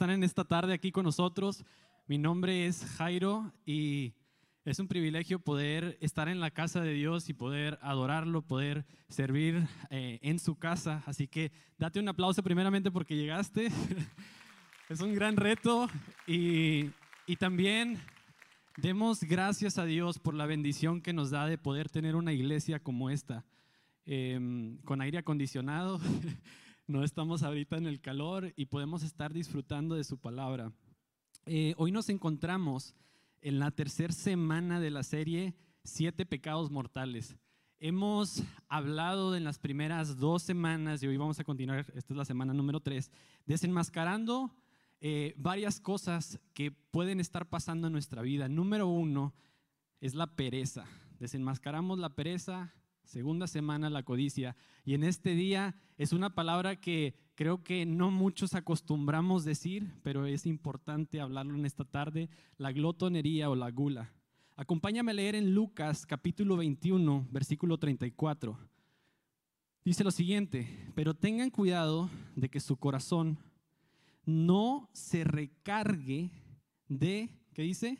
están en esta tarde aquí con nosotros. Mi nombre es Jairo y es un privilegio poder estar en la casa de Dios y poder adorarlo, poder servir eh, en su casa. Así que date un aplauso primeramente porque llegaste. es un gran reto y, y también demos gracias a Dios por la bendición que nos da de poder tener una iglesia como esta, em, con aire acondicionado. no estamos ahorita en el calor y podemos estar disfrutando de su palabra. Eh, hoy nos encontramos en la tercera semana de la serie Siete Pecados Mortales. Hemos hablado en las primeras dos semanas y hoy vamos a continuar, esta es la semana número tres, desenmascarando eh, varias cosas que pueden estar pasando en nuestra vida. Número uno es la pereza. Desenmascaramos la pereza, segunda semana la codicia. Y en este día es una palabra que creo que no muchos acostumbramos decir, pero es importante hablarlo en esta tarde, la glotonería o la gula. Acompáñame a leer en Lucas capítulo 21, versículo 34. Dice lo siguiente, pero tengan cuidado de que su corazón no se recargue de, ¿qué dice?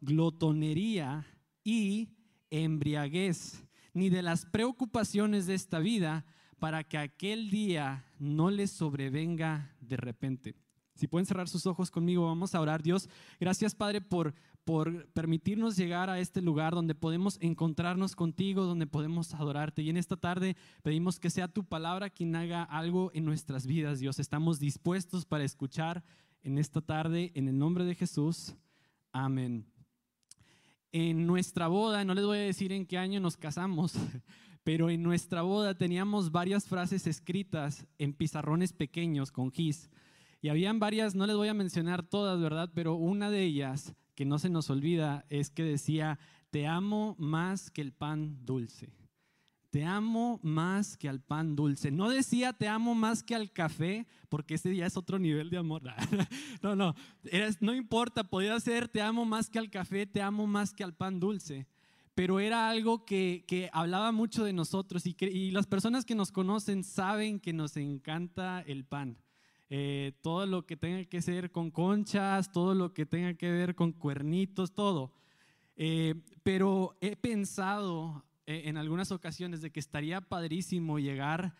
Glotonería y embriaguez, ni de las preocupaciones de esta vida, para que aquel día no les sobrevenga de repente. Si pueden cerrar sus ojos conmigo, vamos a orar. Dios, gracias Padre por, por permitirnos llegar a este lugar donde podemos encontrarnos contigo, donde podemos adorarte. Y en esta tarde pedimos que sea tu palabra quien haga algo en nuestras vidas, Dios. Estamos dispuestos para escuchar en esta tarde, en el nombre de Jesús. Amén. En nuestra boda, no les voy a decir en qué año nos casamos, pero en nuestra boda teníamos varias frases escritas en pizarrones pequeños con gis. Y habían varias, no les voy a mencionar todas, ¿verdad? Pero una de ellas que no se nos olvida es que decía, te amo más que el pan dulce. Te amo más que al pan dulce. No decía te amo más que al café, porque ese ya es otro nivel de amor. No, no, no importa, podía ser te amo más que al café, te amo más que al pan dulce. Pero era algo que, que hablaba mucho de nosotros y, y las personas que nos conocen saben que nos encanta el pan. Eh, todo lo que tenga que ser con conchas, todo lo que tenga que ver con cuernitos, todo. Eh, pero he pensado en algunas ocasiones de que estaría padrísimo llegar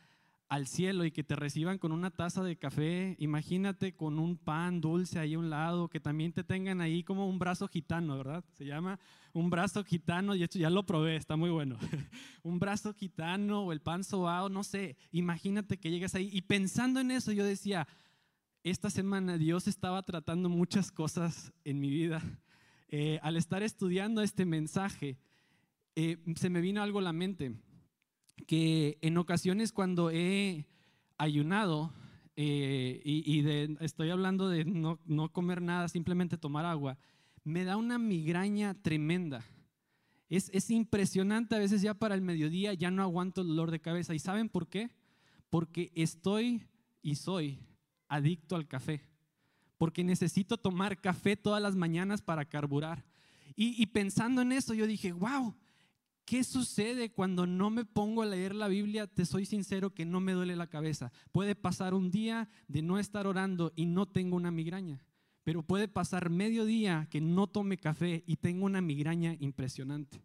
al cielo y que te reciban con una taza de café, imagínate con un pan dulce ahí a un lado, que también te tengan ahí como un brazo gitano, ¿verdad? Se llama un brazo gitano y esto ya lo probé, está muy bueno. un brazo gitano o el pan sobao, no sé, imagínate que llegas ahí. Y pensando en eso yo decía, esta semana Dios estaba tratando muchas cosas en mi vida. Eh, al estar estudiando este mensaje, eh, se me vino algo a la mente que en ocasiones cuando he ayunado, eh, y, estoy hablando de no, comer nada, simplemente tomar agua, me da una migraña tremenda. Es, es impresionante, a veces ya para el mediodía ya no aguanto el dolor de cabeza. ¿Y saben por qué? Porque estoy y soy adicto al café. Porque necesito tomar café todas las mañanas para carburar. Y, y pensando en eso, yo dije, wow, ¿Qué sucede cuando no me pongo a leer la Biblia? Te soy sincero que no me duele la cabeza. Puede pasar un día de no estar orando y no tengo una migraña. Pero puede pasar medio día que no tome café y tengo una migraña impresionante.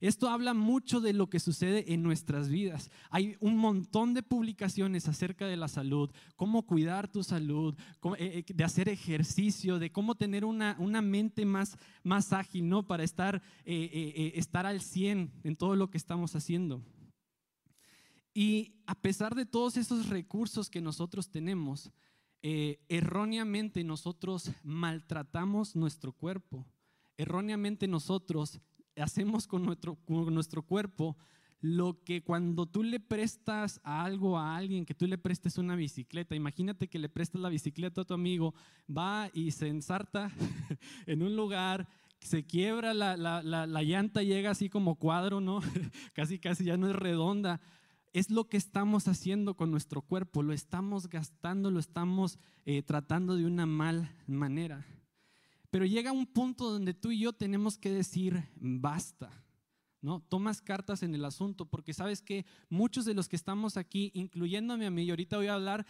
Esto habla mucho de lo que sucede en nuestras vidas. Hay un montón de publicaciones acerca de la salud, cómo cuidar tu salud, eh, eh, de hacer ejercicio, de cómo tener una, mente más, más ágil, ¿no? Para estar, eh, estar al 100 en todo lo que estamos haciendo. Y a pesar de todos esos recursos que nosotros tenemos, erróneamente nosotros maltratamos nuestro cuerpo. Erróneamente nosotros hacemos con nuestro, nuestro cuerpo lo que cuando tú le prestas algo a alguien, que tú le prestes una bicicleta, imagínate que le prestas la bicicleta a tu amigo, va y se ensarta en un lugar, se quiebra la, la, la, llanta, llega así como cuadro, ¿no? casi, casi ya no es redonda. Es lo que estamos haciendo con nuestro cuerpo, lo estamos gastando, lo estamos eh, tratando de una mal manera. Pero llega un punto donde tú y yo tenemos que decir, basta. ¿No? Tomas cartas en el asunto, porque sabes que muchos de los que estamos aquí, incluyéndome a mí, y ahorita voy a hablar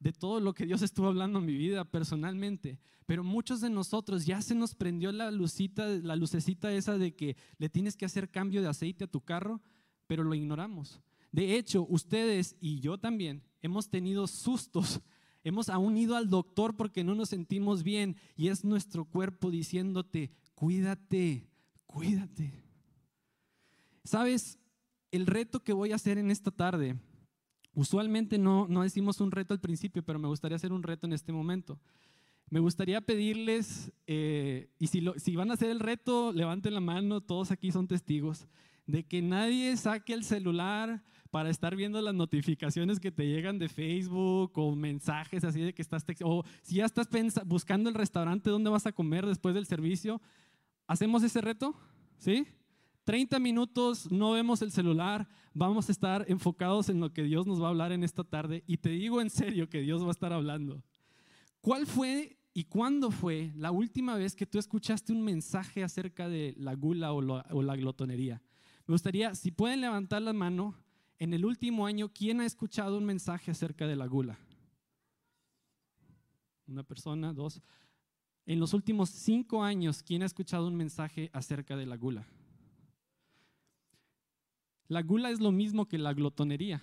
de todo lo que Dios estuvo hablando en mi vida personalmente. Pero muchos de nosotros ya se nos prendió la lucita, la lucecita esa de que le tienes que hacer cambio de aceite a tu carro, pero lo ignoramos. De hecho, ustedes y yo también hemos tenido sustos. Hemos aún ido al doctor porque no nos sentimos bien y es nuestro cuerpo diciéndote, cuídate, cuídate. ¿Sabes? El reto que voy a hacer en esta tarde, usualmente no, no decimos un reto al principio, pero me gustaría hacer un reto en este momento. Me gustaría pedirles, eh, y si, si van a hacer el reto, levanten la mano, todos aquí son testigos, de que nadie saque el celular para estar viendo las notificaciones que te llegan de Facebook o mensajes así de que estás, o si ya estás buscando el restaurante donde vas a comer después del servicio, ¿hacemos ese reto? ¿Sí? 30 minutos, no vemos el celular, vamos a estar enfocados en lo que Dios nos va a hablar en esta tarde y te digo en serio que Dios va a estar hablando. ¿Cuál fue y cuándo fue la última vez que tú escuchaste un mensaje acerca de la gula o, la glotonería? Me gustaría, si pueden levantar la mano, en el último año, ¿quién ha escuchado un mensaje acerca de la gula? Una persona, dos. En los últimos cinco años, ¿quién ha escuchado un mensaje acerca de la gula? La gula es lo mismo que la glotonería.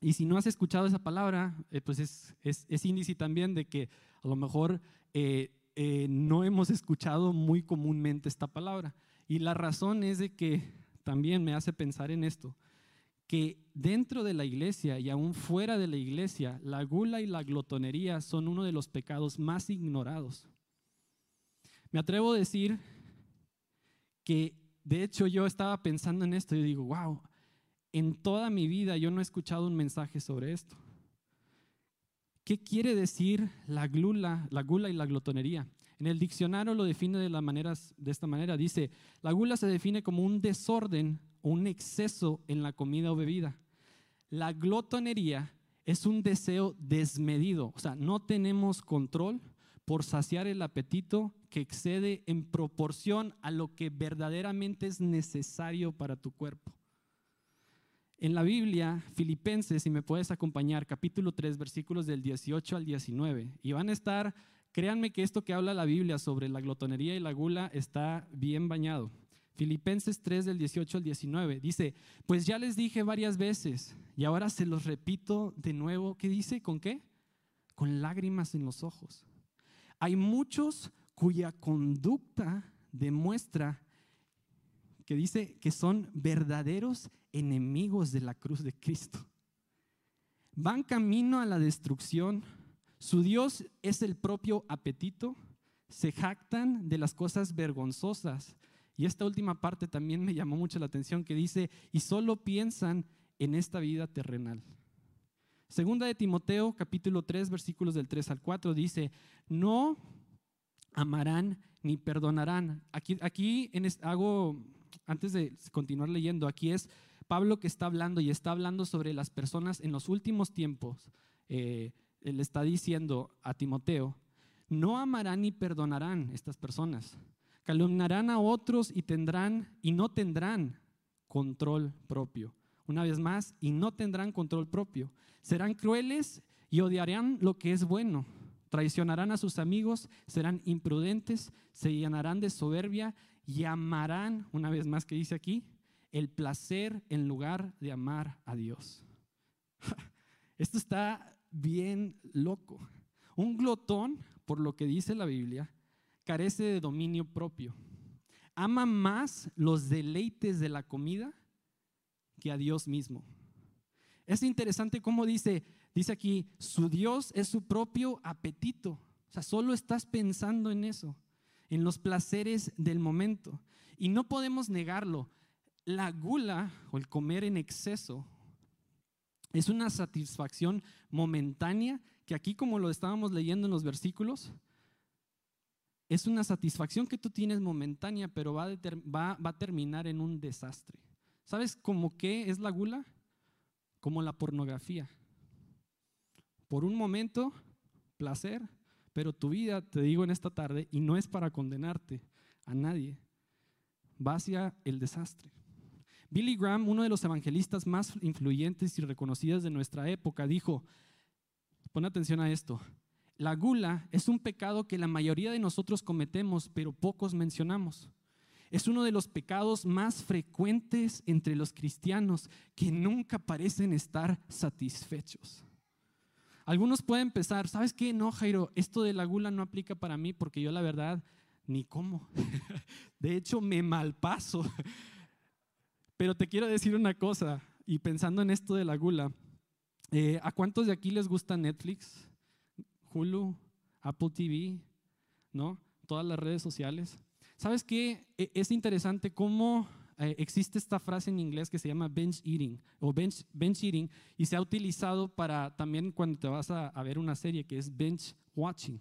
Y si no has escuchado esa palabra, eh, pues es, índice también de que a lo mejor eh, eh, no hemos escuchado muy comúnmente esta palabra. Y la razón es de que también me hace pensar en esto, que dentro de la iglesia y aún fuera de la iglesia, la gula y la glotonería son uno de los pecados más ignorados. Me atrevo a decir que, de hecho, yo estaba pensando en esto y digo, wow, en toda mi vida yo no he escuchado un mensaje sobre esto. ¿Qué quiere decir la gula, la gula y la glotonería? En el diccionario lo define de, la manera, de esta manera. Dice, la gula se define como un desorden un exceso en la comida o bebida. La glotonería es un deseo desmedido, o sea, no tenemos control por saciar el apetito que excede en proporción a lo que verdaderamente es necesario para tu cuerpo. En la Biblia, Filipenses, si me puedes acompañar, capítulo 3, versículos del 18 al 19, y van a estar Créanme que esto que habla la Biblia sobre la glotonería y la gula está bien bañado. Filipenses 3 del 18 al 19 dice, pues ya les dije varias veces y ahora se los repito de nuevo, ¿qué dice? ¿Con qué? Con lágrimas en los ojos. Hay muchos cuya conducta demuestra que dice que son verdaderos enemigos de la cruz de Cristo. Van camino a la destrucción su Dios es el propio apetito. Se jactan de las cosas vergonzosas. Y esta última parte también me llamó mucho la atención que dice, y solo piensan en esta vida terrenal. Segunda de Timoteo, capítulo 3, versículos del 3 al 4, dice, no amarán ni perdonarán. Aquí, aquí en hago, antes de continuar leyendo, aquí es Pablo que está hablando y está hablando sobre las personas en los últimos tiempos. Eh, le está diciendo a Timoteo, no amarán ni perdonarán estas personas. Calumnarán a otros y tendrán y no tendrán control propio. Una vez más, y no tendrán control propio. Serán crueles y odiarán lo que es bueno. Traicionarán a sus amigos, serán imprudentes, se llenarán de soberbia y amarán, una vez más que dice aquí, el placer en lugar de amar a Dios. Esto está bien loco. Un glotón, por lo que dice la Biblia, carece de dominio propio. Ama más los deleites de la comida que a Dios mismo. Es interesante cómo dice, dice aquí, su Dios es su propio apetito. O sea, solo estás pensando en eso, en los placeres del momento. Y no podemos negarlo. La gula o el comer en exceso es una satisfacción momentánea que aquí como lo estábamos leyendo en los versículos, es una satisfacción que tú tienes momentánea, pero va a, terminar en un desastre. ¿Sabes cómo qué es la gula? Como la pornografía. Por un momento, placer, pero tu vida, te digo en esta tarde, y no es para condenarte a nadie, va hacia el desastre. Billy Graham, uno de los evangelistas más influyentes y reconocidos de nuestra época, dijo, Pon atención a esto. La gula es un pecado que la mayoría de nosotros cometemos, pero pocos mencionamos. Es uno de los pecados más frecuentes entre los cristianos que nunca parecen estar satisfechos. Algunos pueden pensar, ¿sabes qué? No, Jairo, esto de la gula no aplica para mí porque yo la verdad ni cómo. De hecho, me malpaso. Pero te quiero decir una cosa, y pensando en esto de la gula, eh, ¿a cuántos de aquí les gusta Netflix, Hulu, Apple TV, ¿no? Todas las redes sociales. ¿Sabes qué? E, es interesante cómo eh, existe esta frase en inglés que se llama bench eating o bench, bench eating y se ha utilizado para también cuando te vas a, ver una serie que es bench watching.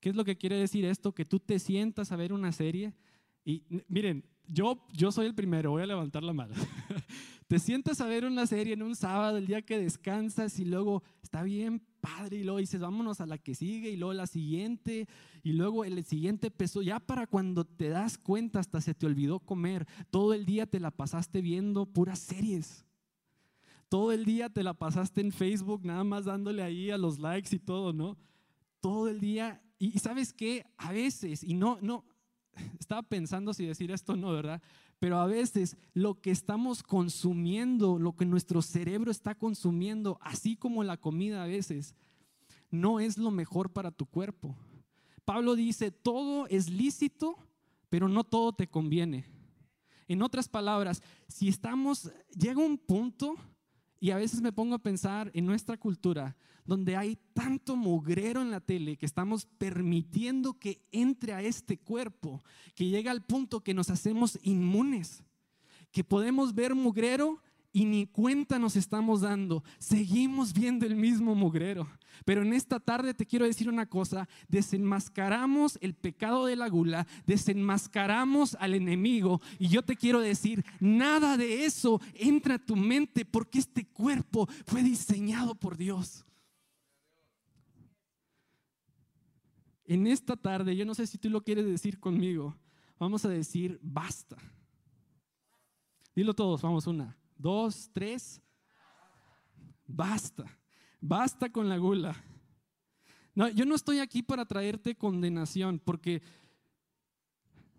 ¿Qué es lo que quiere decir esto? Que tú te sientas a ver una serie y miren, yo, yo soy el primero, voy a levantar la mano. te sientas a ver una serie en un sábado, el día que descansas y luego está bien padre y luego dices, vámonos a la que sigue y luego la siguiente y luego el siguiente peso, ya para cuando te das cuenta hasta se te olvidó comer, todo el día te la pasaste viendo puras series. Todo el día te la pasaste en Facebook nada más dándole ahí a los likes y todo, ¿no? Todo el día y sabes qué, a veces y no no estaba pensando si decir esto no, ¿verdad? Pero a veces lo que estamos consumiendo, lo que nuestro cerebro está consumiendo, así como la comida a veces, no es lo mejor para tu cuerpo. Pablo dice, todo es lícito, pero no todo te conviene. En otras palabras, si estamos, llega un punto, y a veces me pongo a pensar en nuestra cultura, donde hay tanto mugrero en la tele que estamos permitiendo que entre a este cuerpo, que llega al punto que nos hacemos inmunes, que podemos ver mugrero y ni cuenta nos estamos dando. Seguimos viendo el mismo mugrero. Pero en esta tarde te quiero decir una cosa, desenmascaramos el pecado de la gula, desenmascaramos al enemigo y yo te quiero decir, nada de eso entra a tu mente porque este cuerpo fue diseñado por Dios. En esta tarde, yo no sé si tú lo quieres decir conmigo, vamos a decir basta. Dilo todos, vamos, una, dos, tres. Basta, basta con la gula. No, yo no estoy aquí para traerte condenación, porque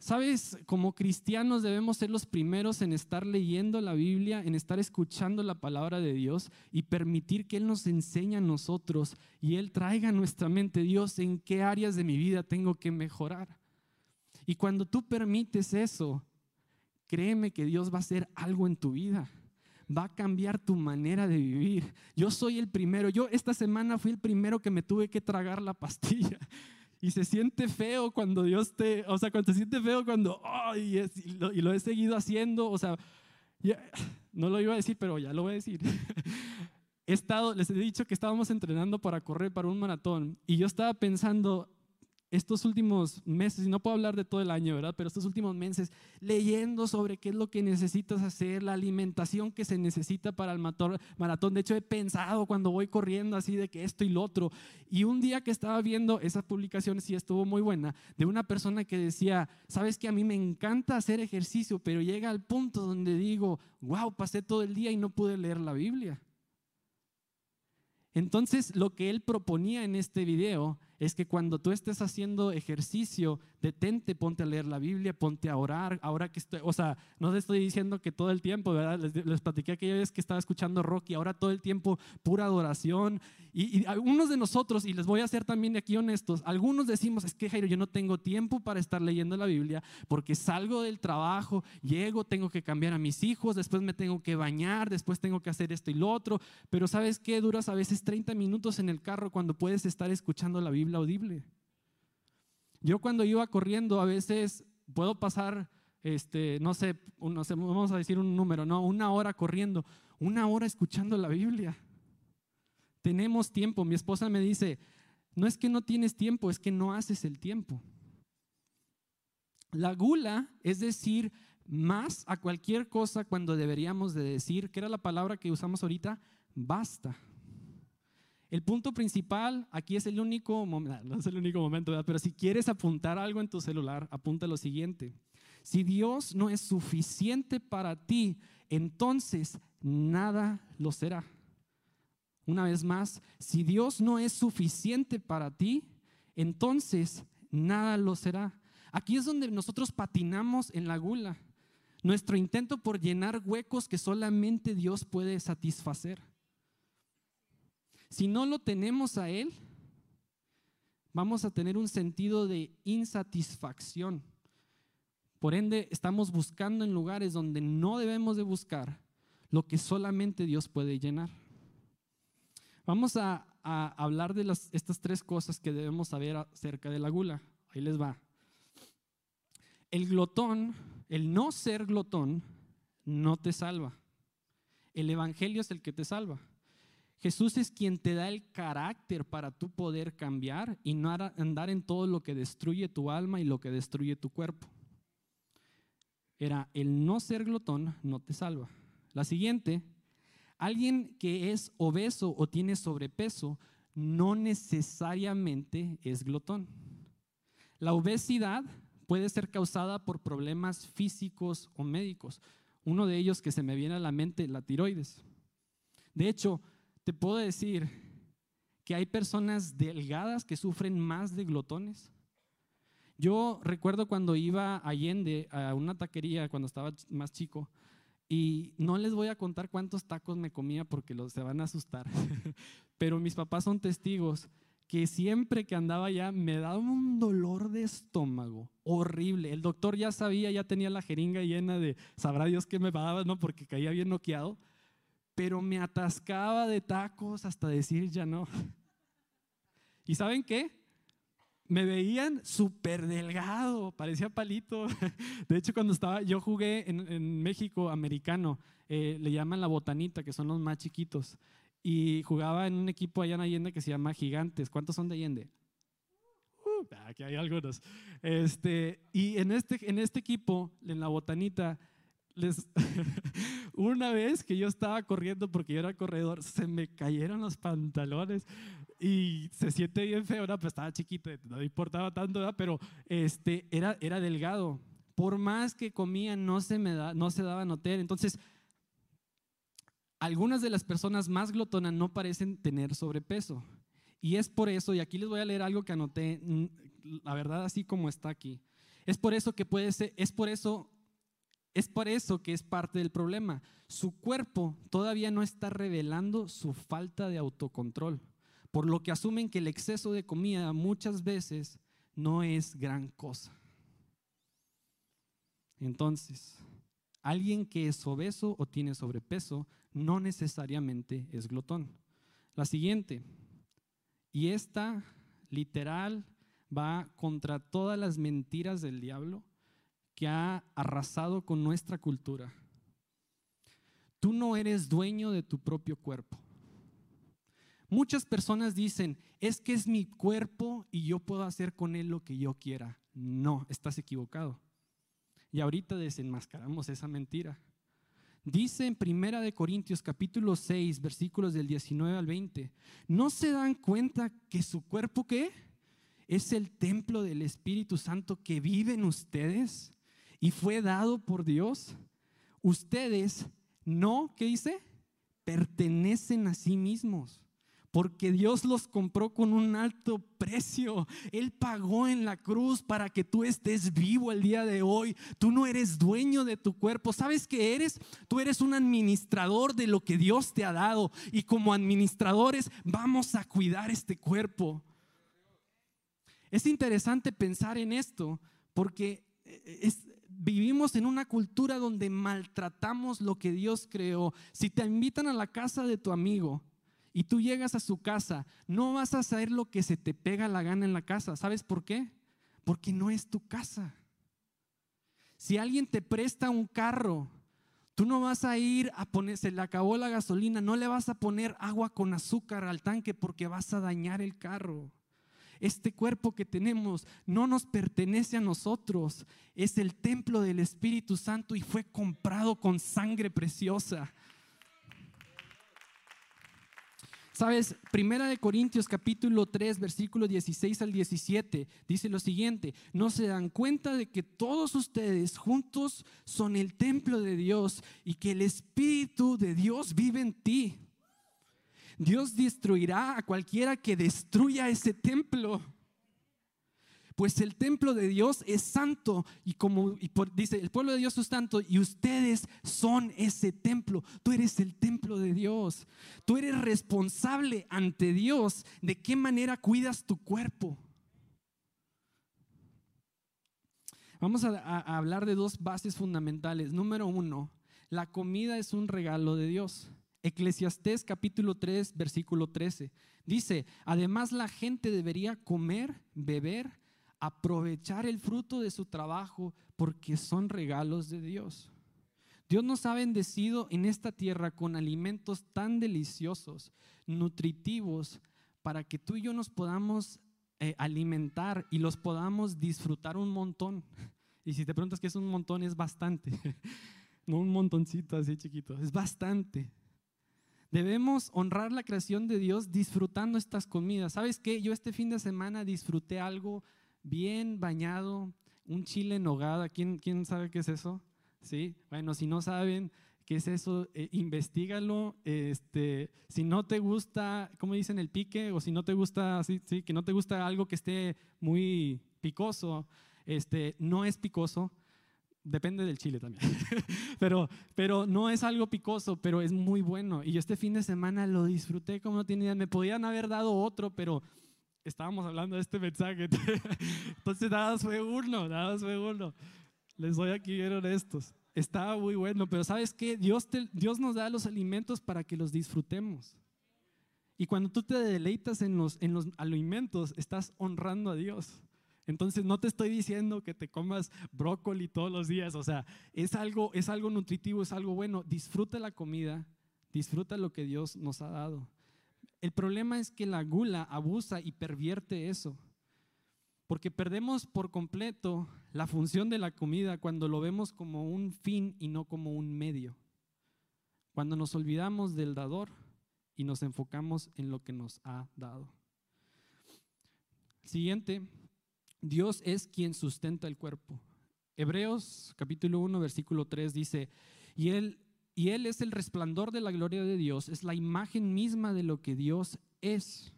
Sabes, como cristianos debemos ser los primeros en estar leyendo la Biblia, en estar escuchando la palabra de Dios y permitir que Él nos enseñe a nosotros y Él traiga a nuestra mente, Dios, en qué áreas de mi vida tengo que mejorar. Y cuando tú permites eso, créeme que Dios va a hacer algo en tu vida va a cambiar tu manera de vivir. Yo soy el primero. Yo esta semana fui el primero que me tuve que tragar la pastilla. Y se siente feo cuando Dios te, o sea, cuando se siente feo cuando, y, lo, he seguido haciendo, o sea, no lo iba a decir, pero ya lo voy a decir. He estado, les he dicho que estábamos entrenando para correr para un maratón y yo estaba pensando, estos últimos meses, y no puedo hablar de todo el año, ¿verdad? Pero estos últimos meses, leyendo sobre qué es lo que necesitas hacer, la alimentación que se necesita para el maratón. De hecho, he pensado cuando voy corriendo así de que esto y lo otro. Y un día que estaba viendo esa publicación, sí estuvo muy buena, de una persona que decía, sabes que a mí me encanta hacer ejercicio, pero llega al punto donde digo, wow, pasé todo el día y no pude leer la Biblia. Entonces, lo que él proponía en este video es que cuando tú estés haciendo ejercicio, detente, ponte a leer la Biblia, ponte a orar. Ahora que estoy, o sea, no te estoy diciendo que todo el tiempo, ¿verdad? Les, les platiqué aquella vez que estaba escuchando rock y ahora todo el tiempo pura adoración. Y, algunos de nosotros, y les voy a ser también de aquí honestos, algunos decimos, es que Jairo, yo no tengo tiempo para estar leyendo la Biblia porque salgo del trabajo, llego, tengo que cambiar a mis hijos, después me tengo que bañar, después tengo que hacer esto y lo otro. Pero ¿sabes qué? Duras a veces 30 minutos en el carro cuando puedes estar escuchando la Biblia audible. Yo cuando iba corriendo a veces puedo pasar, este, no sé, vamos a decir un número, no, una hora corriendo, una hora escuchando la Biblia. Tenemos tiempo. Mi esposa me dice, no es que no tienes tiempo, es que no haces el tiempo. La gula es decir más a cualquier cosa cuando deberíamos de decir, que era la palabra que usamos ahorita, basta. El punto principal, aquí es el único momento, no es el único momento, pero si quieres apuntar algo en tu celular, apunta lo siguiente. Si Dios no es suficiente para ti, entonces nada lo será. una vez más, si Dios no es suficiente para ti, entonces nada lo será. Aquí es donde nosotros patinamos en la gula. Nuestro intento por llenar huecos que solamente Dios puede satisfacer. Si no lo tenemos a Él, vamos a tener un sentido de insatisfacción. Por ende, estamos buscando en lugares donde no debemos de buscar lo que solamente Dios puede llenar. Vamos a, hablar de estas tres cosas que debemos saber acerca de la gula. Ahí les va. El glotón, el no ser glotón, no te salva. El Evangelio es el que te salva. Jesús es quien te da el carácter para tú poder cambiar y no andar en todo lo que destruye tu alma y lo que destruye tu cuerpo. Era el no ser glotón no te salva. La siguiente, alguien que es obeso o tiene sobrepeso no necesariamente es glotón. La obesidad puede ser causada por problemas físicos o médicos. Uno de ellos que se me viene a la mente, la tiroides. De hecho, te puedo decir que hay personas delgadas que sufren más de glotones. Yo recuerdo cuando iba a Allende a una taquería cuando estaba más chico y no les voy a contar cuántos tacos me comía porque los se van a asustar. Pero mis papás son testigos que siempre que andaba allá me daba un dolor de estómago horrible. El doctor ya sabía, ya tenía la jeringa llena de, sabrá Dios qué me daba, ¿no? Porque caía bien noqueado. Pero me atascaba de tacos hasta decir ya no. ¿Y saben qué? me veían súper delgado, parecía palito. De hecho, cuando estaba, yo jugué en, México americano, eh, le llaman la botanita, que son los más chiquitos. Y jugaba en un equipo allá en Allende que se llama Gigantes. ¿Cuántos son de Allende? Uh, aquí hay algunos. Este, y en este, en este equipo, en la botanita, les, una vez que yo estaba corriendo porque yo era corredor, se me cayeron los pantalones y se siente bien feo, ¿no? pues estaba chiquito, no importaba tanto, pero este, era, era delgado. Por más que comía, no se, me da, no se daba a notar. Entonces, algunas de las personas más glotonas no parecen tener sobrepeso. Y es por eso, y aquí les voy a leer algo que anoté, mm, la verdad así como está aquí. Es por eso que puede ser, es por eso, es por eso que es parte del problema. Su cuerpo todavía no está revelando su falta de autocontrol por lo que asumen que el exceso de comida muchas veces no es gran cosa. Entonces, alguien que es obeso o tiene sobrepeso no necesariamente es glotón. La siguiente, y esta literal va contra todas las mentiras del diablo que ha arrasado con nuestra cultura. Tú no eres dueño de tu propio cuerpo. Muchas personas dicen, es que es mi cuerpo y yo puedo hacer con él lo que yo quiera. No, estás equivocado. Y ahorita desenmascaramos esa mentira. Dice en Primera de Corintios capítulo 6, versículos del 19 al 20, ¿no se dan cuenta que su cuerpo qué? Es el templo del Espíritu Santo que vive en ustedes y fue dado por Dios. Ustedes no, ¿qué dice? Pertenecen a sí mismos porque Dios los compró con un alto precio. Él pagó en la cruz para que tú estés vivo el día de hoy. Tú no eres dueño de tu cuerpo. ¿Sabes qué eres? Tú eres un administrador de lo que Dios te ha dado. Y como administradores vamos a cuidar este cuerpo. Es interesante pensar en esto porque eh, vivimos en una cultura donde maltratamos lo que Dios creó. Si te invitan a la casa de tu amigo, y tú llegas a su casa, no vas a hacer lo que se te pega la gana en la casa. ¿Sabes por qué? Porque no es tu casa. Si alguien te presta un carro, tú no vas a ir a poner, se le acabó la gasolina, no le vas a poner agua con azúcar al tanque porque vas a dañar el carro. Este cuerpo que tenemos no nos pertenece a nosotros, es el templo del Espíritu Santo y fue comprado con sangre preciosa. Sabes, Primera de Corintios capítulo 3, versículo 16 al 17 dice lo siguiente, no se dan cuenta de que todos ustedes juntos son el templo de Dios y que el Espíritu de Dios vive en ti. Dios destruirá a cualquiera que destruya ese templo. Pues el templo de Dios es santo y como dice, el pueblo de Dios es santo y ustedes son ese templo. Tú eres el templo de Dios. Tú eres responsable ante Dios de qué manera cuidas tu cuerpo. Vamos a, hablar de dos bases fundamentales. Número uno, la comida es un regalo de Dios. Eclesiastés capítulo 3, versículo 13. Dice, además la gente debería comer, beber, aprovechar el fruto de su trabajo porque son regalos de Dios. Dios nos ha bendecido en esta tierra con alimentos tan deliciosos, nutritivos, para que tú y yo nos podamos eh, alimentar y los podamos disfrutar un montón. Y si te preguntas qué es un montón, es bastante. No un montoncito así chiquito, es bastante. Debemos honrar la creación de Dios disfrutando estas comidas. ¿Sabes qué? Yo este fin de semana disfruté algo bien bañado, un chile en nogada. ¿Quién, quién sabe qué es eso? ¿Sí? Bueno, si no saben qué es eso, eh, investigalo. Este, si no te gusta, ¿cómo dicen el pique? O si no te gusta, sí, sí, que no te gusta algo que esté muy picoso, este, no es picoso, Depende del chile también. pero, pero no es algo picoso, pero es muy bueno. Y yo este fin de semana lo disfruté como no tenía. Me podían haber dado otro, pero estábamos hablando de este mensaje. Entonces nada fue uno, nada fue uno. Les doy aquí bien honestos. Estaba muy bueno, pero ¿sabes qué? Dios, Dios nos da los alimentos para que los disfrutemos. Y cuando tú te deleitas en los, en los alimentos, estás honrando a Dios. Entonces no te estoy diciendo que te comas brócoli todos los días, o sea, es algo, es algo nutritivo, es algo bueno. Disfruta la comida, disfruta lo que Dios nos ha dado. El problema es que la gula abusa y pervierte eso, porque perdemos por completo la función de la comida cuando lo vemos como un fin y no como un medio. Cuando nos olvidamos del dador y nos enfocamos en lo que nos ha dado. Siguiente, Dios es quien sustenta el cuerpo. Hebreos capítulo 1, versículo 3 dice, y él, y él es el resplandor de la gloria de Dios, es la imagen misma de lo que Dios es.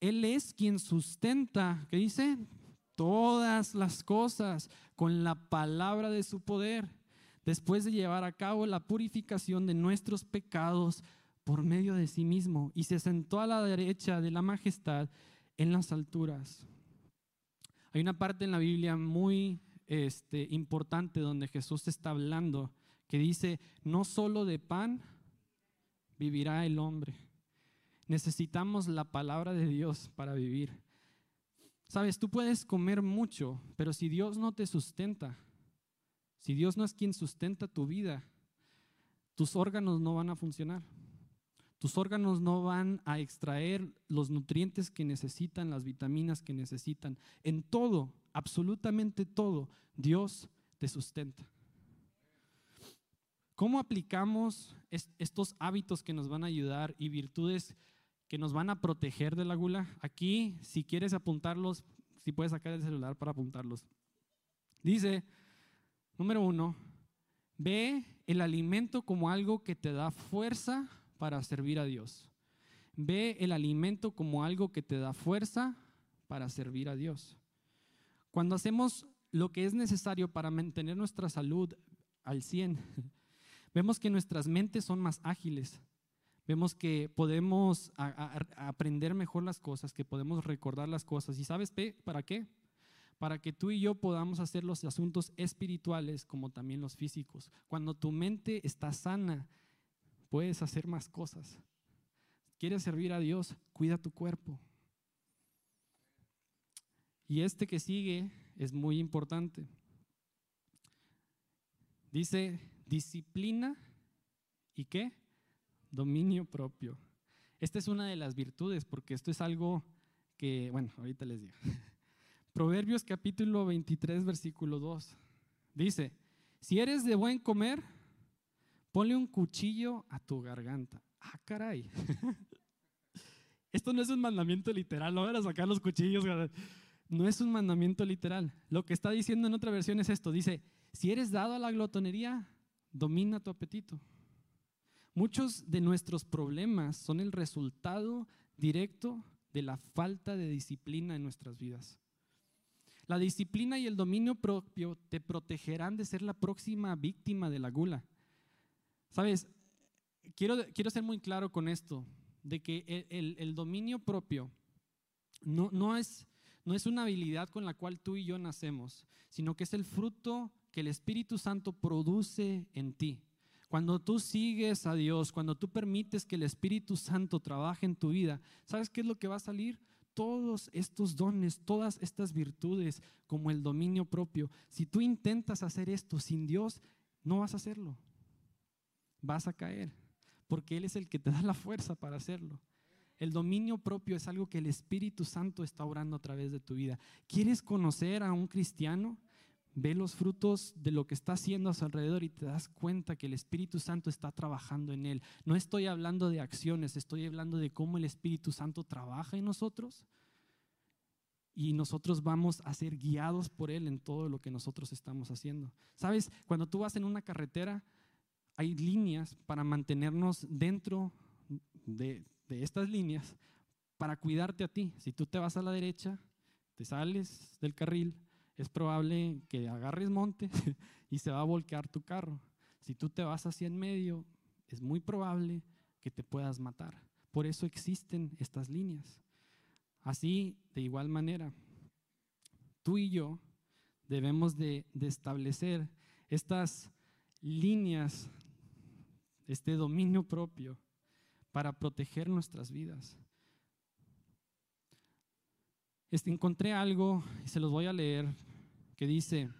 Él es quien sustenta, ¿qué dice? Todas las cosas con la palabra de su poder, después de llevar a cabo la purificación de nuestros pecados por medio de sí mismo, y se sentó a la derecha de la majestad en las alturas. Hay una parte en la Biblia muy este, importante donde Jesús está hablando que dice, no solo de pan vivirá el hombre. Necesitamos la palabra de Dios para vivir. Sabes, tú puedes comer mucho, pero si Dios no te sustenta, si Dios no es quien sustenta tu vida, tus órganos no van a funcionar. Tus órganos no van a extraer los nutrientes que necesitan, las vitaminas que necesitan. En todo, absolutamente todo, Dios te sustenta. ¿Cómo aplicamos estos hábitos que nos van a ayudar y virtudes que nos van a proteger de la gula? Aquí, si quieres apuntarlos, si puedes sacar el celular para apuntarlos. Dice, número uno, ve el alimento como algo que te da fuerza para servir a Dios. Ve el alimento como algo que te da fuerza para servir a Dios. Cuando hacemos lo que es necesario para mantener nuestra salud al 100, vemos que nuestras mentes son más ágiles. Vemos que podemos aprender mejor las cosas, que podemos recordar las cosas. ¿Y sabes para qué? Para que tú y yo podamos hacer los asuntos espirituales como también los físicos. Cuando tu mente está sana, puedes hacer más cosas. ¿Quieres servir a Dios? Cuida tu cuerpo. Y este que sigue es muy importante. Dice disciplina y qué? Dominio propio. Esta es una de las virtudes porque esto es algo que, bueno, ahorita les digo. Proverbios capítulo 23, versículo 2. Dice, si eres de buen comer, Ponle un cuchillo a tu garganta. Ah, caray. Esto no es un mandamiento literal, no van a sacar los cuchillos. No es un mandamiento literal. Lo que está diciendo en otra versión es esto. Dice, si eres dado a la glotonería, domina tu apetito. Muchos de nuestros problemas son el resultado directo de la falta de disciplina en nuestras vidas. La disciplina y el dominio propio te protegerán de ser la próxima víctima de la gula. Sabes, quiero, quiero ser muy claro con esto, de que el, dominio propio no, no, es, no es una habilidad con la cual tú y yo nacemos, sino que es el fruto que el Espíritu Santo produce en ti. Cuando tú sigues a Dios, cuando tú permites que el Espíritu Santo trabaje en tu vida, ¿sabes qué es lo que va a salir? Todos estos dones, todas estas virtudes, como el dominio propio. Si tú intentas hacer esto sin Dios, no vas a hacerlo. Vas a caer, porque Él es el que te da la fuerza para hacerlo. El dominio propio es algo que el Espíritu Santo está orando a través de tu vida. ¿Quieres conocer a un cristiano? Ve los frutos de lo que está haciendo a su alrededor y te das cuenta que el Espíritu Santo está trabajando en él. No estoy hablando de acciones, estoy hablando de cómo el Espíritu Santo trabaja en nosotros y nosotros vamos a ser guiados por Él en todo lo que nosotros estamos haciendo. Sabes, cuando tú vas en una carretera, hay líneas para mantenernos dentro de, estas líneas para cuidarte a ti. Si tú te vas a la derecha, te sales del carril, es probable que agarres monte y se va a volcar tu carro. Si tú te vas hacia en medio, es muy probable que te puedas matar. Por eso existen estas líneas. Así, de igual manera, tú y yo debemos de, de establecer estas líneas, este dominio propio para proteger nuestras vidas. Este, encontré algo y se los voy a leer que dice,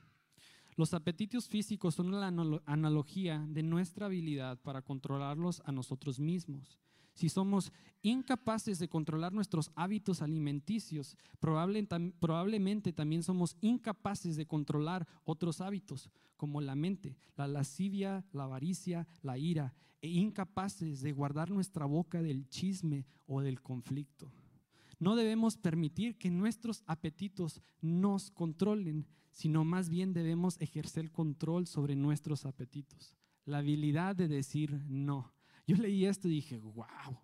los apetitos físicos son la analogía de nuestra habilidad para controlarlos a nosotros mismos. Si somos incapaces de controlar nuestros hábitos alimenticios, probablemente también somos incapaces de controlar otros hábitos, como la mente, la lascivia, la avaricia, la ira, e incapaces de guardar nuestra boca del chisme o del conflicto. No debemos permitir que nuestros apetitos nos controlen, sino más bien debemos ejercer control sobre nuestros apetitos. La habilidad de decir no. Yo leí esto y dije, wow.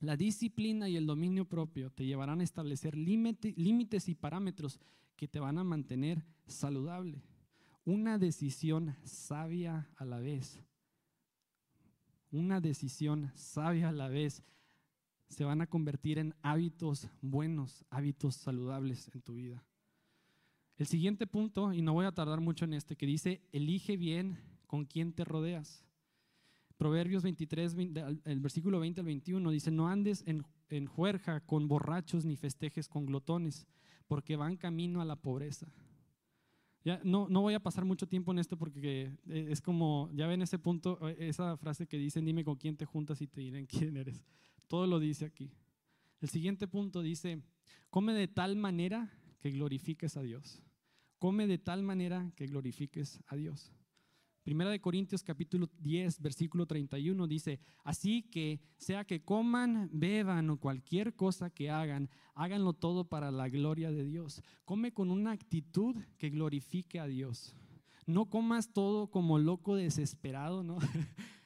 La disciplina y el dominio propio te llevarán a establecer límites y parámetros que te van a mantener saludable. Una decisión sabia a la vez. Una decisión sabia a la vez se van a convertir en hábitos buenos, hábitos saludables en tu vida. El siguiente punto, y no voy a tardar mucho en este, que dice, elige bien con quién te rodeas. Proverbios 23, el versículo 20 al 21 dice, no andes en, en juerja con borrachos ni festejes con glotones, porque van camino a la pobreza. Ya, no, no voy a pasar mucho tiempo en esto porque eh, es como, ya ven ese punto, eh, esa frase que dicen, dime con quién te juntas y te dirán quién eres. Todo lo dice aquí. El siguiente punto dice, come de tal manera que glorifiques a Dios. Come de tal manera que glorifiques a Dios. Primera de Corintios capítulo 10, versículo 31 dice, así que sea que coman, beban o cualquier cosa que hagan, háganlo todo para la gloria de Dios. Come con una actitud que glorifique a Dios. No comas todo como loco desesperado, ¿no?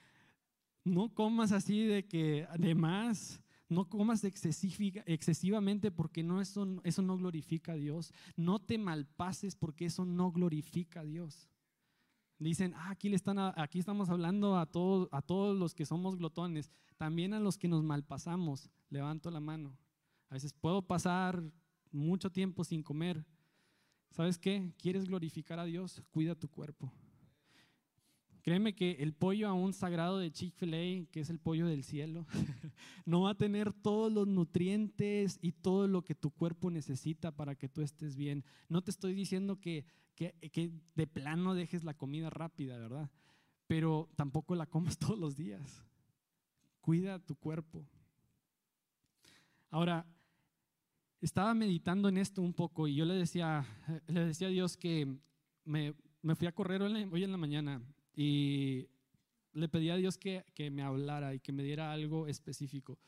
No comas así de que, además, no comas excesivamente porque no eso, eso no glorifica a Dios. No te malpases porque eso no glorifica a Dios. Dicen, ah, aquí, le están aquí estamos hablando a todos, a todos los que somos glotones, también a los que nos malpasamos. Levanto la mano. A veces puedo pasar mucho tiempo sin comer. ¿Sabes qué? ¿Quieres glorificar a Dios? Cuida tu cuerpo. Créeme que el pollo aún sagrado de Chick-fil-A, que es el pollo del cielo, no va a tener todos los nutrientes y todo lo que tu cuerpo necesita para que tú estés bien. No te estoy diciendo que, que, de plano dejes la comida rápida, ¿verdad? Pero tampoco la comas todos los días. Cuida tu cuerpo. Ahora, estaba meditando en esto un poco y yo le decía, le decía a Dios que me, me fui a correr hoy en la mañana y le pedí a Dios que, que me hablara y que me diera algo específico.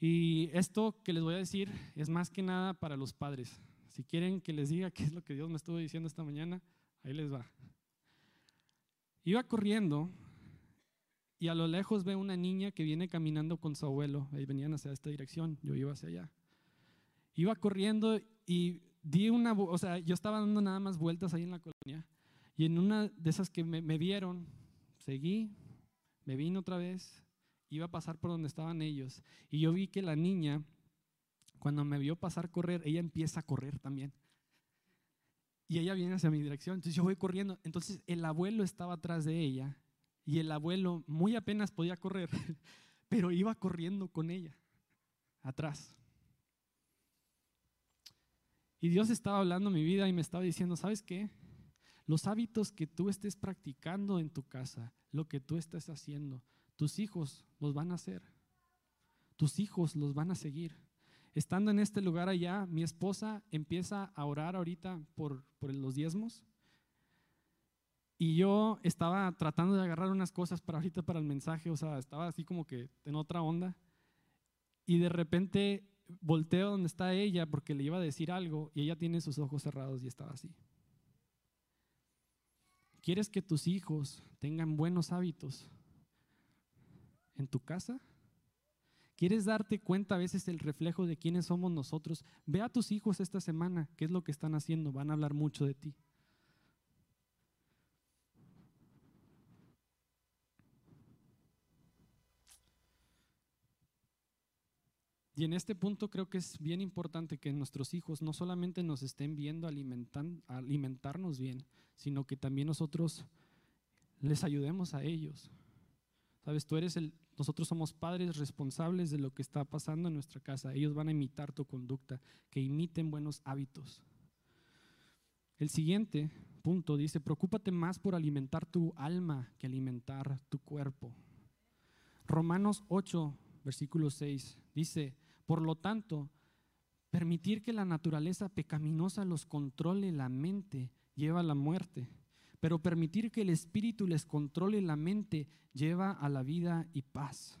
Y esto que les voy a decir es más que nada para los padres. Si quieren que les diga qué es lo que Dios me estuvo diciendo esta mañana, ahí les va. Iba corriendo y a lo lejos veo una niña que viene caminando con su abuelo. Ahí venían hacia esta dirección, yo iba hacia allá. Iba corriendo y di una, o sea, yo estaba dando nada más vueltas ahí en la colonia y en una de esas que me, me vieron, seguí, me vine otra vez, iba a pasar por donde estaban ellos y yo vi que la niña, cuando me vio pasar correr, ella empieza a correr también. Y ella viene hacia mi dirección, entonces yo voy corriendo. Entonces el abuelo estaba atrás de ella y el abuelo muy apenas podía correr, pero iba corriendo con ella, atrás. Y Dios estaba hablando mi vida y me estaba diciendo, ¿sabes qué? Los hábitos que tú estés practicando en tu casa, lo que tú estés haciendo, tus hijos los van a hacer. Tus hijos los van a seguir. Estando en este lugar allá, mi esposa empieza a orar ahorita por, por los diezmos. Y yo estaba tratando de agarrar unas cosas para ahorita para el mensaje, o sea, estaba así como que en otra onda. Y de repente volteo donde está ella porque le iba a decir algo y ella tiene sus ojos cerrados y estaba así. ¿Quieres que tus hijos tengan buenos hábitos en tu casa? ¿Quieres darte cuenta a veces el reflejo de quiénes somos nosotros? Ve a tus hijos esta semana, qué es lo que están haciendo, van a hablar mucho de ti. Y en este punto creo que es bien importante que nuestros hijos no solamente nos estén viendo alimentarnos bien, sino que también nosotros les ayudemos a ellos. Sabes, tú eres el, nosotros somos padres responsables de lo que está pasando en nuestra casa. Ellos van a imitar tu conducta, que imiten buenos hábitos. El siguiente punto dice, preocúpate más por alimentar tu alma que alimentar tu cuerpo. Romanos 8, versículo 6 dice, por lo tanto, permitir que la naturaleza pecaminosa los controle la mente lleva a la muerte, pero permitir que el espíritu les controle la mente lleva a la vida y paz.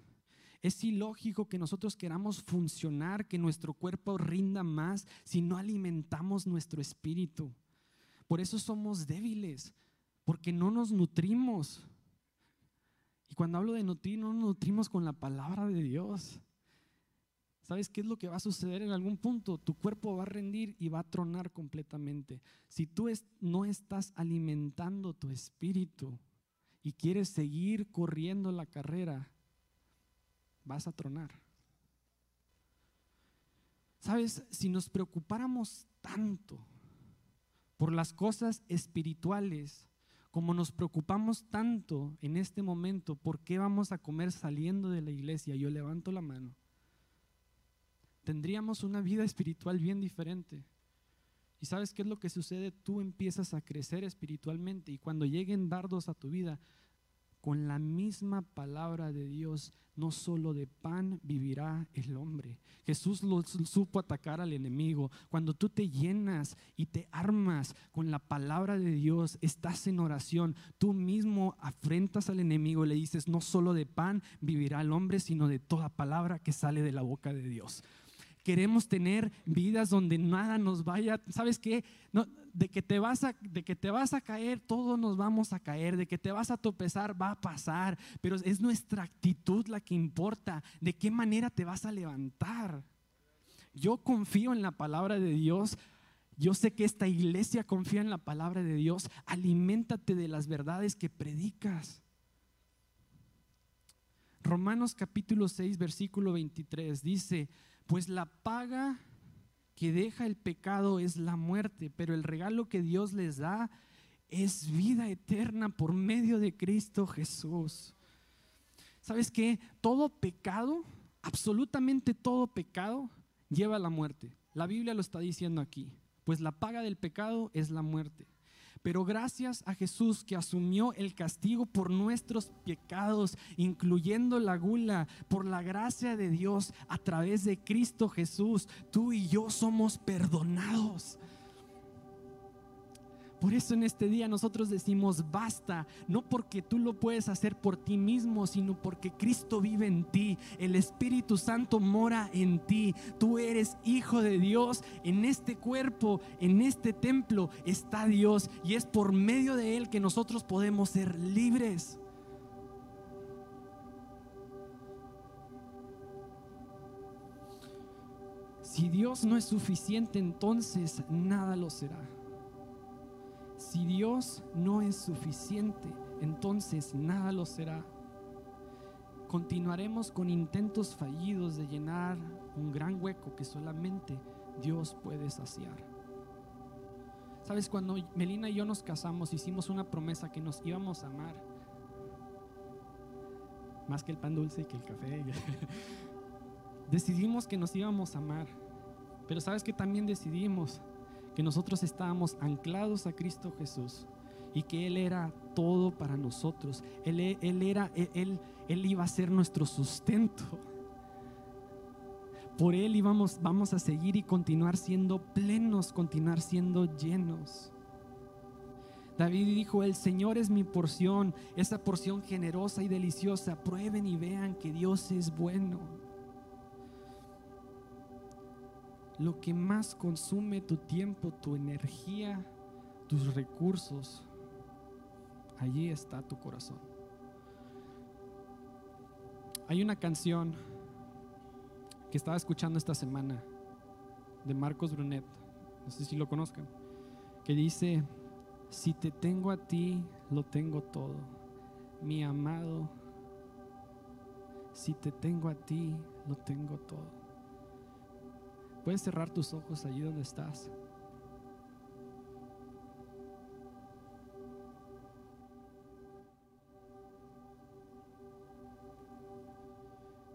Es ilógico que nosotros queramos funcionar, que nuestro cuerpo rinda más si no alimentamos nuestro espíritu. Por eso somos débiles, porque no nos nutrimos. Y cuando hablo de nutrir, no nos nutrimos con la palabra de Dios. ¿Sabes qué es lo que va a suceder en algún punto? Tu cuerpo va a rendir y va a tronar completamente. Si tú no estás alimentando tu espíritu y quieres seguir corriendo la carrera, vas a tronar. ¿Sabes? Si nos preocupáramos tanto por las cosas espirituales, como nos preocupamos tanto en este momento, ¿por qué vamos a comer saliendo de la iglesia? Yo levanto la mano tendríamos una vida espiritual bien diferente. ¿Y sabes qué es lo que sucede? Tú empiezas a crecer espiritualmente y cuando lleguen dardos a tu vida, con la misma palabra de Dios, no solo de pan vivirá el hombre. Jesús lo supo atacar al enemigo. Cuando tú te llenas y te armas con la palabra de Dios, estás en oración, tú mismo afrentas al enemigo y le dices, no solo de pan vivirá el hombre, sino de toda palabra que sale de la boca de Dios. Queremos tener vidas donde nada nos vaya, ¿sabes qué? De, que te vas a, de que te vas a caer, todos nos vamos a caer, de que te vas a tropezar, va a pasar, pero es nuestra actitud la que importa, de qué manera te vas a levantar. Yo confío en la palabra de Dios. Yo sé que esta iglesia confía en la palabra de Dios. Aliméntate de las verdades que predicas. Romanos capítulo 6, versículo 23 dice, pues la paga que deja el pecado es la muerte, pero el regalo que Dios les da es vida eterna por medio de Cristo Jesús. ¿Sabes qué? Todo pecado, absolutamente todo pecado, lleva a la muerte. La Biblia lo está diciendo aquí. Pues la paga del pecado es la muerte. Pero gracias a Jesús que asumió el castigo por nuestros pecados, incluyendo la gula, por la gracia de Dios a través de Cristo Jesús, tú y yo somos perdonados. Por eso en este día nosotros decimos basta, no porque tú lo puedes hacer por ti mismo, sino porque Cristo vive en ti, el Espíritu Santo mora en ti, tú eres hijo de Dios, en este cuerpo, en este templo está Dios y es por medio de Él que nosotros podemos ser libres. Si Dios no es suficiente, entonces nada lo será. Si Dios no es suficiente, entonces nada lo será. Continuaremos con intentos fallidos de llenar un gran hueco que solamente Dios puede saciar. Sabes, cuando Melina y yo nos casamos, hicimos una promesa que nos íbamos a amar. Más que el pan dulce y que el café. Decidimos que nos íbamos a amar. Pero sabes que también decidimos que nosotros estábamos anclados a Cristo Jesús y que Él era todo para nosotros. Él, él era, él, él, iba a ser nuestro sustento. Por Él íbamos, vamos a seguir y continuar siendo plenos, continuar siendo llenos. David dijo, el Señor es mi porción, esa porción generosa y deliciosa. Prueben y vean que Dios es bueno lo que más consume tu tiempo, tu energía, tus recursos, allí está tu corazón. Hay una canción que estaba escuchando esta semana de Marcos Brunet, no sé si lo conozcan, que dice, si te tengo a ti, lo tengo todo, mi amado, si te tengo a ti, lo tengo todo. Puedes cerrar tus ojos allí donde estás.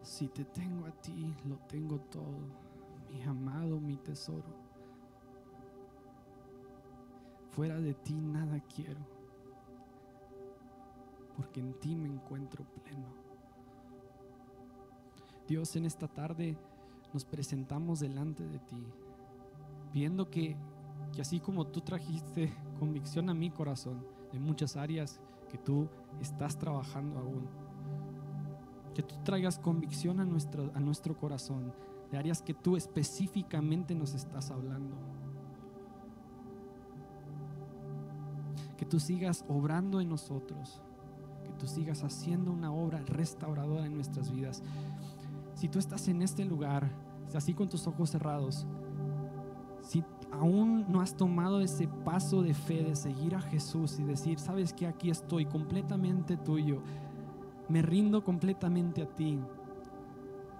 Si te tengo a ti, lo tengo todo, mi amado, mi tesoro. Fuera de ti nada quiero, porque en ti me encuentro pleno. Dios, en esta tarde nos presentamos delante de ti, viendo que, que así como tú trajiste convicción a mi corazón en muchas áreas que tú estás trabajando aún, que tú traigas convicción a nuestro, a nuestro corazón de áreas que tú específicamente nos estás hablando. Que tú sigas obrando en nosotros, que tú sigas haciendo una obra restauradora en nuestras vidas. Si tú estás en este lugar, así con tus ojos cerrados, si aún no has tomado ese paso de fe de seguir a Jesús y decir, sabes que aquí estoy completamente tuyo, me rindo completamente a ti,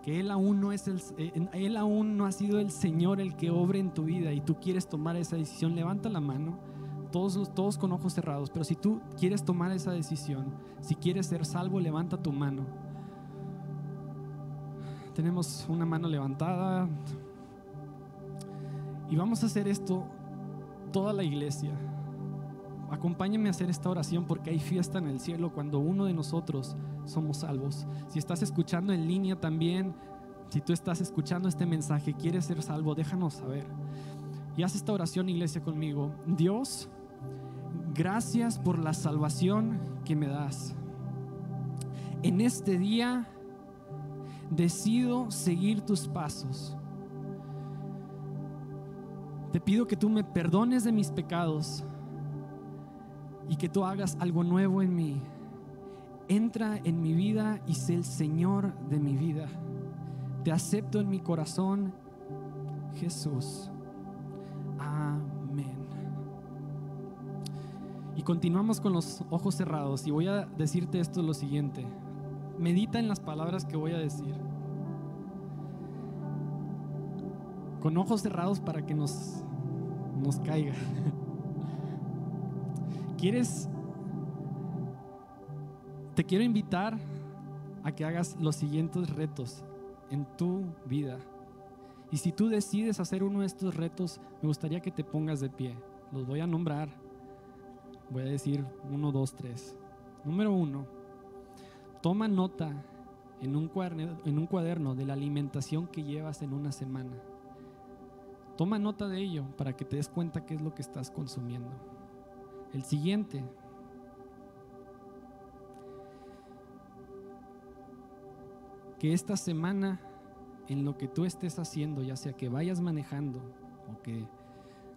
que él aún no es el eh, él aún no ha sido el Señor el que obre en tu vida y tú quieres tomar esa decisión, levanta la mano. Todos, todos con ojos cerrados, pero si tú quieres tomar esa decisión, si quieres ser salvo, levanta tu mano tenemos una mano levantada. Y vamos a hacer esto toda la iglesia. Acompáñenme a hacer esta oración porque hay fiesta en el cielo cuando uno de nosotros somos salvos. Si estás escuchando en línea también, si tú estás escuchando este mensaje, quieres ser salvo, déjanos saber. Y haz esta oración, iglesia, conmigo. Dios, gracias por la salvación que me das. En este día decido seguir tus pasos. Te pido que tú me perdones de mis pecados y que tú hagas algo nuevo en mí. Entra en mi vida y sé el Señor de mi vida. Te acepto en mi corazón, Jesús. Amén. Y continuamos con los ojos cerrados y voy a decirte esto lo siguiente medita en las palabras que voy a decir. Con ojos cerrados para que nos, nos caiga. ¿Quieres? Te quiero invitar a que hagas los siguientes retos en tu vida. Y si tú decides hacer uno de estos retos, me gustaría que te pongas de pie. Los voy a nombrar. Voy a decir uno, dos, tres. Número uno Toma nota en un, cuaderno, en un cuaderno de la alimentación que llevas en una semana. Toma nota de ello para que te des cuenta qué es lo que estás consumiendo. El siguiente. Que esta semana, en lo que tú estés haciendo, ya sea que vayas manejando o que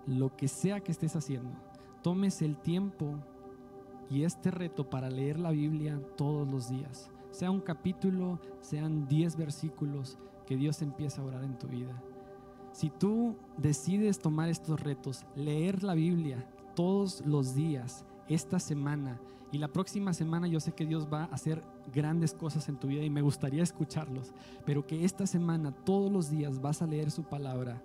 lo que sea que estés haciendo, tomes el tiempo y este reto para leer la Biblia todos los días. Sea un capítulo, sean 10 versículos, que Dios empiece a orar en tu vida. Si tú decides tomar estos retos, leer la Biblia todos los días, esta semana y la próxima semana, yo sé que Dios va a hacer grandes cosas en tu vida y me gustaría escucharlos, pero que esta semana, todos los días, vas a leer su palabra.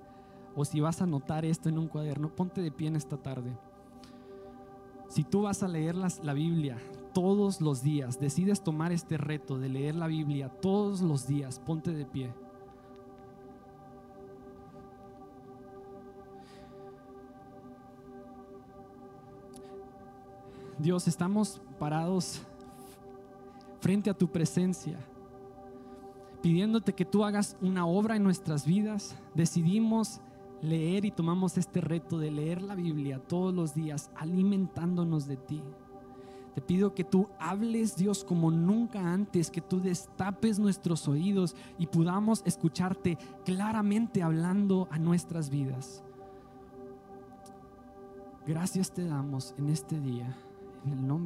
O si vas a anotar esto en un cuaderno, ponte de pie en esta tarde. Si tú vas a leer la Biblia todos los días, decides tomar este reto de leer la Biblia todos los días, ponte de pie. Dios, estamos parados frente a tu presencia, pidiéndote que tú hagas una obra en nuestras vidas. Decidimos leer y tomamos este reto de leer la Biblia todos los días, alimentándonos de ti. Te pido que tú hables, Dios, como nunca antes, que tú destapes nuestros oídos y podamos escucharte claramente hablando a nuestras vidas. Gracias te damos en este día. En el nombre